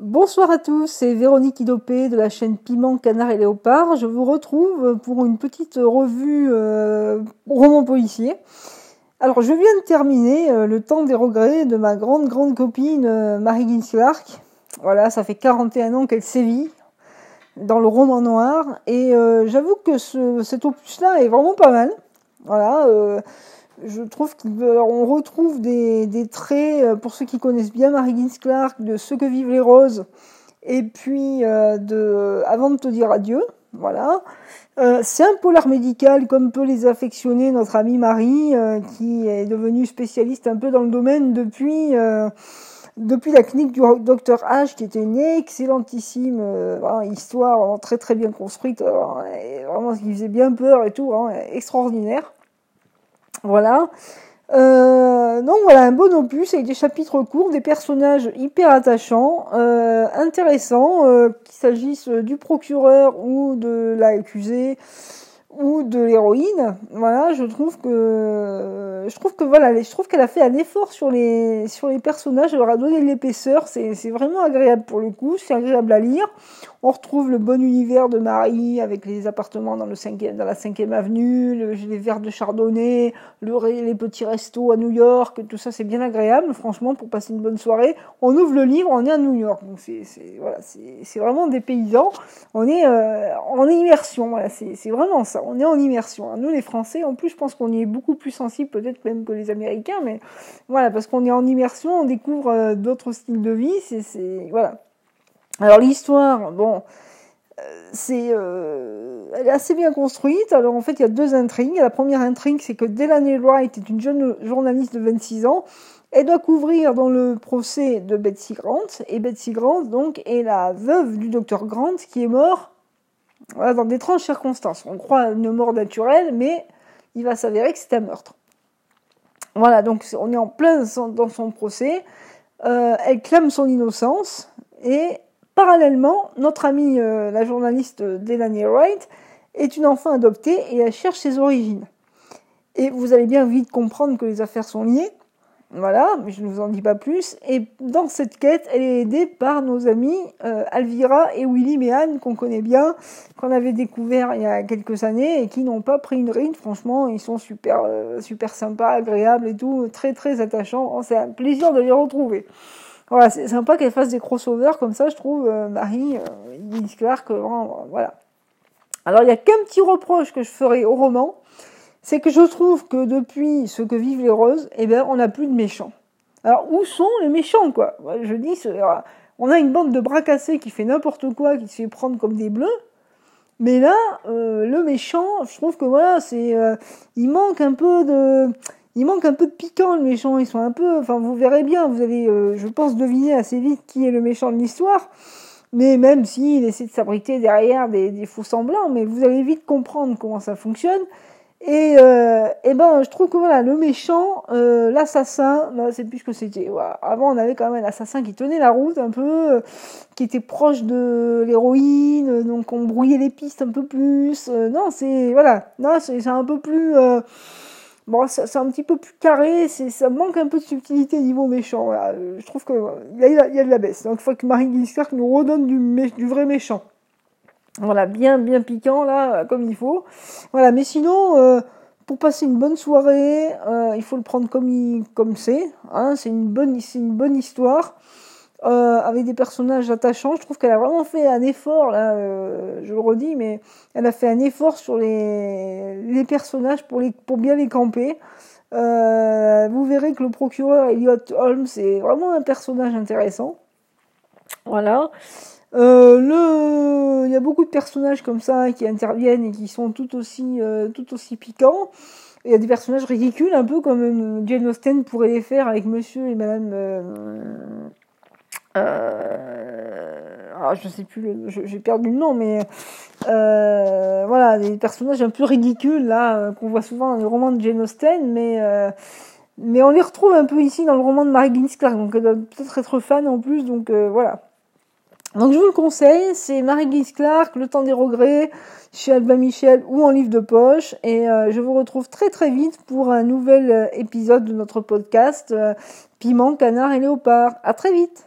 Bonsoir à tous, c'est Véronique Idopé de la chaîne Piment, Canard et Léopard. Je vous retrouve pour une petite revue euh, roman policier. Alors je viens de terminer euh, Le temps des regrets de ma grande grande copine euh, Marie Clark. Voilà, ça fait 41 ans qu'elle sévit dans le roman noir et j'avoue que ce, cet opus-là est vraiment pas mal. Voilà, je trouve qu'on retrouve des, traits, euh, pour ceux qui connaissent bien Marie Clark, de Ce que vivent les roses, et puis euh, de Avant de te dire adieu. Voilà. Euh, c'est un polar médical, comme peut les affectionner notre amie Marie, qui est devenue spécialiste un peu dans le domaine depuis, depuis la clinique du docteur H, qui était une excellentissime histoire, très très bien construite, vraiment qui faisait bien peur et tout, extraordinaire. Voilà. Euh, donc voilà, un bon opus avec des chapitres courts, des personnages hyper attachants, euh, intéressants, euh, qu'il s'agisse du procureur ou de l'accusé ou de l'héroïne. Voilà, je trouve que je trouve que voilà, qu'elle a fait un effort sur les sur les personnages, elle leur a donné de l'épaisseur, c'est vraiment agréable pour le coup, c'est agréable à lire. On retrouve le bon univers de Marie avec les appartements dans, le 5 dans la 5e avenue, le, les verres de chardonnay, le, les petits restos à New York, tout ça c'est bien agréable, franchement, pour passer une bonne soirée. On ouvre le livre, on est à New York, c'est voilà, c'est vraiment des paysans. On est euh, en immersion, voilà, c'est vraiment ça. On est en immersion. Nous les Français, en plus, je pense qu'on y est beaucoup plus sensible peut-être même que les Américains, mais voilà, parce qu'on est en immersion, on découvre euh, d'autres styles de vie, c'est voilà. Alors l'histoire, bon, euh, c'est, euh, elle est assez bien construite. Alors en fait, il y a deux intrigues. La première intrigue, c'est que Delaney Wright est une jeune journaliste de 26 ans. Elle doit couvrir dans le procès de Betsy Grant. Et Betsy Grant, donc, est la veuve du docteur Grant qui est mort dans d'étranges circonstances. On croit une mort naturelle, mais il va s'avérer que c'est un meurtre. Voilà, donc on est en plein dans son procès. Euh, elle clame son innocence et Parallèlement, notre amie, euh, la journaliste Delaney Wright, est une enfant adoptée et elle cherche ses origines. Et vous allez bien vite comprendre que les affaires sont liées. Voilà, mais je ne vous en dis pas plus. Et dans cette quête, elle est aidée par nos amis euh, Alvira et Willy Méhan, qu'on connaît bien, qu'on avait découvert il y a quelques années et qui n'ont pas pris une ride. Franchement, ils sont super, euh, super sympas, agréables et tout, très très attachants. C'est un plaisir de les retrouver. Voilà, c'est sympa qu'elle fasse des crossovers comme ça, je trouve, euh, Marie, euh, Clark, voilà. Alors, il y a qu'un petit reproche que je ferai au roman, c'est que je trouve que depuis ce que vivent les roses, eh ben, on n'a plus de méchants. Alors, où sont les méchants, quoi? Je dis, on a une bande de bras cassés qui fait n'importe quoi, qui se fait prendre comme des bleus, mais là, euh, le méchant, je trouve que voilà, c'est, euh, il manque un peu de, il manque un peu de piquant, le méchant. Ils sont un peu, enfin, vous verrez bien, vous allez, euh, je pense, deviner assez vite qui est le méchant de l'histoire. Mais même s'il essaie de s'abriter derrière des, faux semblants, mais vous allez vite comprendre comment ça fonctionne. Et, euh, ben, je trouve que voilà, le méchant, euh, l'assassin, c'est plus que c'était. Voilà. Avant, on avait quand même un assassin qui tenait la route un peu, euh, qui était proche de l'héroïne, donc on brouillait les pistes un peu plus. Euh, non, c'est voilà, non, c'est un peu plus Bon, c'est un petit peu plus carré, ça manque un peu de subtilité niveau méchant. Voilà. Je trouve qu'il y, a, y a de la baisse. Donc il faut que Marie Giscard nous redonne du, du vrai méchant. Voilà, bien bien piquant là, comme il faut. Voilà, mais sinon, euh, pour passer une bonne soirée, euh, il faut le prendre comme comme c'est. Hein, c'est une bonne une bonne histoire euh, avec des personnages attachants. Je trouve qu'elle a vraiment fait un effort, là, euh, je le redis, mais elle a fait un effort sur les, les personnages pour, les, pour bien les camper. Euh, vous verrez que le procureur Elliot Holmes est vraiment un personnage intéressant. Voilà. Euh, il y a beaucoup de personnages comme ça qui interviennent et qui sont tout aussi, euh, tout aussi piquants. Il y a des personnages ridicules, un peu comme Jane Austen pourrait les faire avec Monsieur et Madame euh, euh, alors je sais plus, j'ai perdu le nom, mais euh, voilà, des personnages un peu ridicules là euh, qu'on voit souvent dans les romans de Jane Austen, mais euh, mais on les retrouve un peu ici dans le roman de Mary Clark, donc elle doit peut-être être fan en plus, donc euh, voilà. Donc je vous le conseille, c'est Marie Clark, Le temps des regrets, chez Albin Michel ou en livre de poche. Et euh, je vous retrouve très très vite pour un nouvel épisode de notre podcast Piment, Canard et Léopard. À très vite